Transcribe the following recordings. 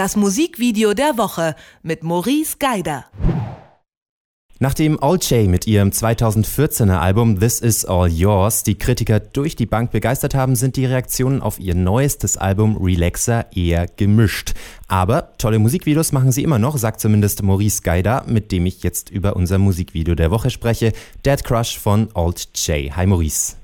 Das Musikvideo der Woche mit Maurice Geider. Nachdem All J mit ihrem 2014er Album This Is All Yours die Kritiker durch die Bank begeistert haben, sind die Reaktionen auf ihr neuestes Album Relaxer eher gemischt. Aber tolle Musikvideos machen sie immer noch, sagt zumindest Maurice Geider, mit dem ich jetzt über unser Musikvideo der Woche spreche, Dead Crush von Alt J. Hi Maurice.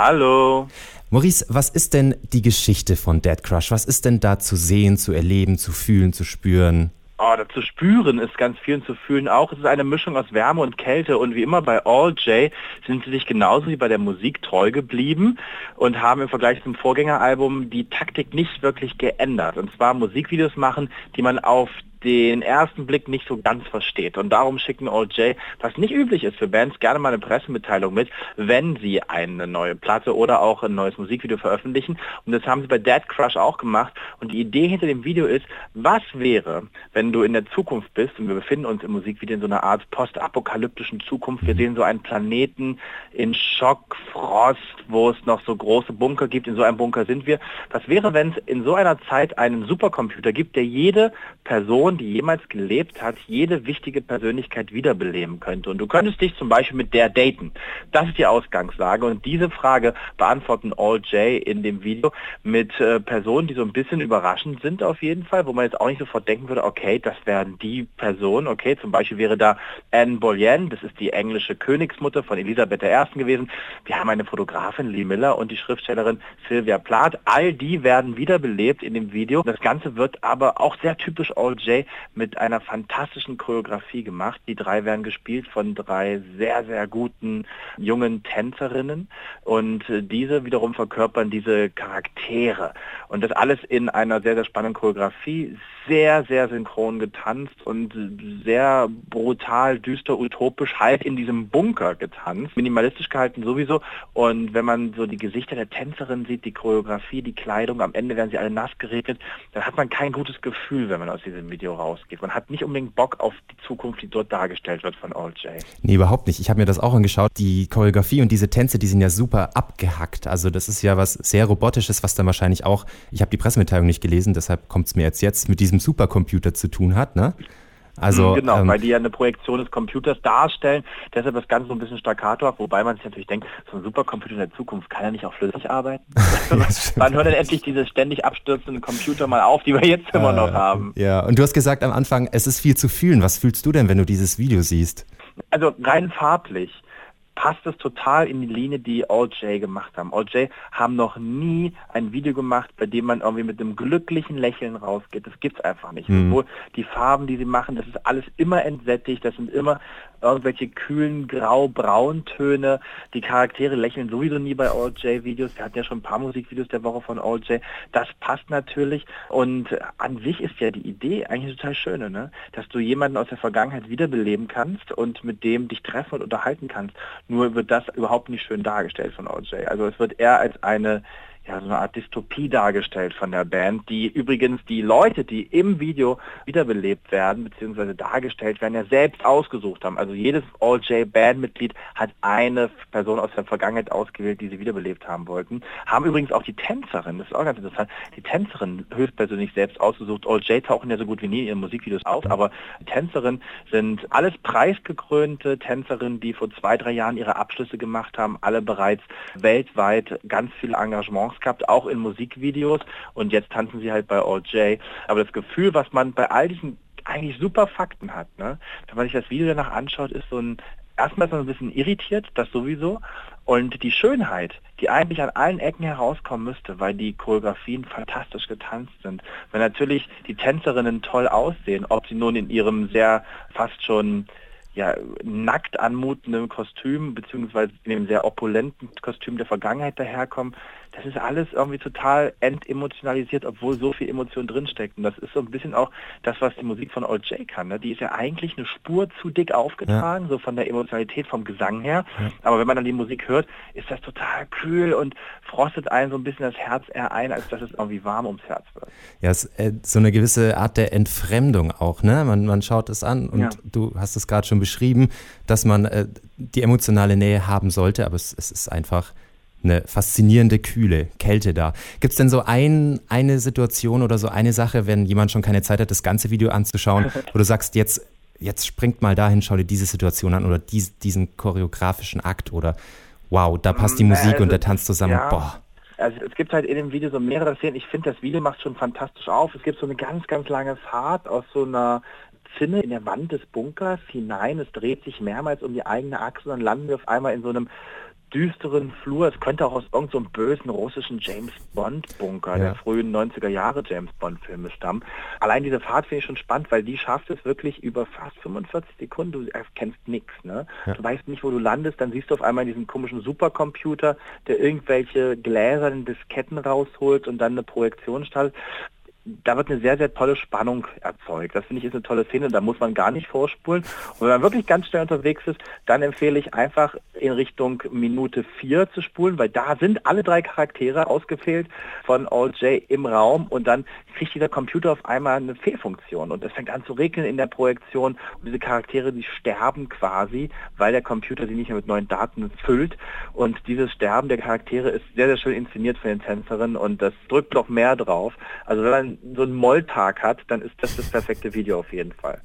Hallo. Maurice, was ist denn die Geschichte von Dead Crush? Was ist denn da zu sehen, zu erleben, zu fühlen, zu spüren? Oh, da zu spüren ist ganz viel und zu fühlen auch. Es ist eine Mischung aus Wärme und Kälte und wie immer bei All J sind sie sich genauso wie bei der Musik treu geblieben und haben im Vergleich zum Vorgängeralbum die Taktik nicht wirklich geändert. Und zwar Musikvideos machen, die man auf den ersten Blick nicht so ganz versteht. Und darum schicken OJ, was nicht üblich ist für Bands, gerne mal eine Pressemitteilung mit, wenn sie eine neue Platte oder auch ein neues Musikvideo veröffentlichen. Und das haben sie bei Dead Crush auch gemacht. Und die Idee hinter dem Video ist, was wäre, wenn du in der Zukunft bist, und wir befinden uns im Musikvideo in so einer Art postapokalyptischen Zukunft, wir sehen so einen Planeten in Schockfrost, wo es noch so große Bunker gibt, in so einem Bunker sind wir. Was wäre, wenn es in so einer Zeit einen Supercomputer gibt, der jede Person Person, die jemals gelebt hat, jede wichtige Persönlichkeit wiederbeleben könnte. Und du könntest dich zum Beispiel mit der daten. Das ist die Ausgangslage. Und diese Frage beantworten All J in dem Video mit äh, Personen, die so ein bisschen überraschend sind auf jeden Fall, wo man jetzt auch nicht sofort denken würde, okay, das wären die Personen. Okay, zum Beispiel wäre da Anne Boleyn, das ist die englische Königsmutter von Elisabeth I. gewesen. Wir haben eine Fotografin, Lee Miller, und die Schriftstellerin Sylvia Plath. All die werden wiederbelebt in dem Video. Das Ganze wird aber auch sehr typisch All J mit einer fantastischen Choreografie gemacht. Die drei werden gespielt von drei sehr, sehr guten jungen Tänzerinnen und äh, diese wiederum verkörpern diese Charaktere. Und das alles in einer sehr, sehr spannenden Choreografie, sehr, sehr synchron getanzt und sehr brutal, düster, utopisch halt in diesem Bunker getanzt. Minimalistisch gehalten sowieso. Und wenn man so die Gesichter der Tänzerin sieht, die Choreografie, die Kleidung, am Ende werden sie alle nass geregnet, dann hat man kein gutes Gefühl, wenn man aus diesem Video rausgeht. Man hat nicht unbedingt Bock auf die Zukunft, die dort dargestellt wird von Old Jay. Nee, überhaupt nicht. Ich habe mir das auch angeschaut. Die Choreografie und diese Tänze, die sind ja super abgehackt. Also das ist ja was sehr Robotisches, was dann wahrscheinlich auch, ich habe die Pressemitteilung nicht gelesen, deshalb kommt es mir jetzt jetzt, mit diesem Supercomputer zu tun hat, ne? Also, genau, ähm, weil die ja eine Projektion des Computers darstellen, deshalb das Ganze so ein bisschen staccato, wobei man sich natürlich denkt, so ein Supercomputer in der Zukunft kann ja nicht auch flüssig arbeiten. Wann hört denn endlich diese ständig abstürzenden Computer mal auf, die wir jetzt immer äh, noch haben? Ja, und du hast gesagt am Anfang, es ist viel zu fühlen. Was fühlst du denn, wenn du dieses Video siehst? Also rein farblich passt es total in die Linie, die All J gemacht haben. All J haben noch nie ein Video gemacht, bei dem man irgendwie mit einem glücklichen Lächeln rausgeht. Das gibt's einfach nicht. Mhm. Obwohl die Farben, die sie machen, das ist alles immer entsättigt, das sind immer irgendwelche kühlen grau-braun-Töne. Die Charaktere lächeln sowieso nie bei All J Videos. Wir hatten ja schon ein paar Musikvideos der Woche von All J. Das passt natürlich und an sich ist ja die Idee eigentlich total schöne, ne? dass du jemanden aus der Vergangenheit wiederbeleben kannst und mit dem dich treffen und unterhalten kannst. Nur wird das überhaupt nicht schön dargestellt von OJ. Also es wird eher als eine ja, so eine Art Dystopie dargestellt von der Band, die übrigens die Leute, die im Video wiederbelebt werden, beziehungsweise dargestellt werden, ja selbst ausgesucht haben. Also jedes All-J-Bandmitglied hat eine Person aus der Vergangenheit ausgewählt, die sie wiederbelebt haben wollten. Haben übrigens auch die Tänzerin, das ist auch ganz interessant, die Tänzerin höchstpersönlich selbst ausgesucht. All-J tauchen ja so gut wie nie in ihren Musikvideos auf, aber die Tänzerin sind alles preisgekrönte Tänzerinnen, die vor zwei, drei Jahren ihre Abschlüsse gemacht haben, alle bereits weltweit ganz viele Engagements gehabt, auch in Musikvideos und jetzt tanzen sie halt bei OJ. Aber das Gefühl, was man bei all diesen eigentlich super Fakten hat, ne? wenn man sich das Video danach anschaut, ist so ein, erstmal man ein bisschen irritiert, das sowieso, und die Schönheit, die eigentlich an allen Ecken herauskommen müsste, weil die Choreografien fantastisch getanzt sind, weil natürlich die Tänzerinnen toll aussehen, ob sie nun in ihrem sehr fast schon ja, nackt anmutenden Kostüm, beziehungsweise in dem sehr opulenten Kostüm der Vergangenheit daherkommen, das ist alles irgendwie total entemotionalisiert, obwohl so viel Emotion drinsteckt. Und das ist so ein bisschen auch das, was die Musik von Old J kann. Ne? Die ist ja eigentlich eine Spur zu dick aufgetragen, ja. so von der Emotionalität, vom Gesang her. Ja. Aber wenn man dann die Musik hört, ist das total kühl und frostet einen so ein bisschen das Herz eher ein, als dass es irgendwie warm ums Herz wird. Ja, es ist äh, so eine gewisse Art der Entfremdung auch. Ne? Man, man schaut es an und ja. du hast es gerade schon beschrieben, dass man äh, die emotionale Nähe haben sollte, aber es, es ist einfach eine faszinierende Kühle, Kälte da. Gibt es denn so ein, eine Situation oder so eine Sache, wenn jemand schon keine Zeit hat, das ganze Video anzuschauen, wo du sagst, jetzt, jetzt springt mal dahin, schau dir diese Situation an oder dies, diesen choreografischen Akt oder wow, da passt die mm, Musik also, und der Tanz zusammen. Ja. Boah. Also es gibt halt in dem Video so mehrere Szenen. Ich finde, das Video macht schon fantastisch auf. Es gibt so eine ganz, ganz lange Fahrt aus so einer Zinne in der Wand des Bunkers hinein. Es dreht sich mehrmals um die eigene Achse und dann landen wir auf einmal in so einem düsteren Flur. Es könnte auch aus irgendeinem so bösen russischen James Bond-Bunker ja. der frühen 90er Jahre James Bond-Filme stammen. Allein diese Fahrt finde ich schon spannend, weil die schafft es wirklich über fast 45 Sekunden. Du erkennst nichts. Ne? Ja. Du weißt nicht, wo du landest. Dann siehst du auf einmal diesen komischen Supercomputer, der irgendwelche gläsernen Disketten rausholt und dann eine Projektion startet da wird eine sehr, sehr tolle Spannung erzeugt. Das finde ich ist eine tolle Szene, da muss man gar nicht vorspulen. Und wenn man wirklich ganz schnell unterwegs ist, dann empfehle ich einfach in Richtung Minute 4 zu spulen, weil da sind alle drei Charaktere ausgefehlt von All J im Raum und dann kriegt dieser Computer auf einmal eine Fehlfunktion und es fängt an zu regnen in der Projektion und diese Charaktere, die sterben quasi, weil der Computer sie nicht mehr mit neuen Daten füllt und dieses Sterben der Charaktere ist sehr, sehr schön inszeniert von den Tänzerinnen und das drückt noch mehr drauf. Also wenn man so einen Molltag hat, dann ist das das perfekte Video auf jeden Fall.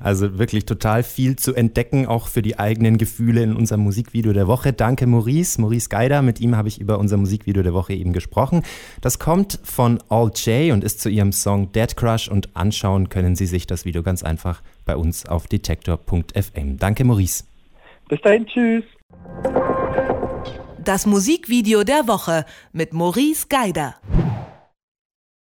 Also wirklich total viel zu entdecken, auch für die eigenen Gefühle in unserem Musikvideo der Woche. Danke Maurice, Maurice Geider. Mit ihm habe ich über unser Musikvideo der Woche eben gesprochen. Das kommt von All J und ist zu ihrem Song Dead Crush und anschauen können Sie sich das Video ganz einfach bei uns auf detektor.fm. Danke Maurice. Bis dahin, tschüss. Das Musikvideo der Woche mit Maurice Geider.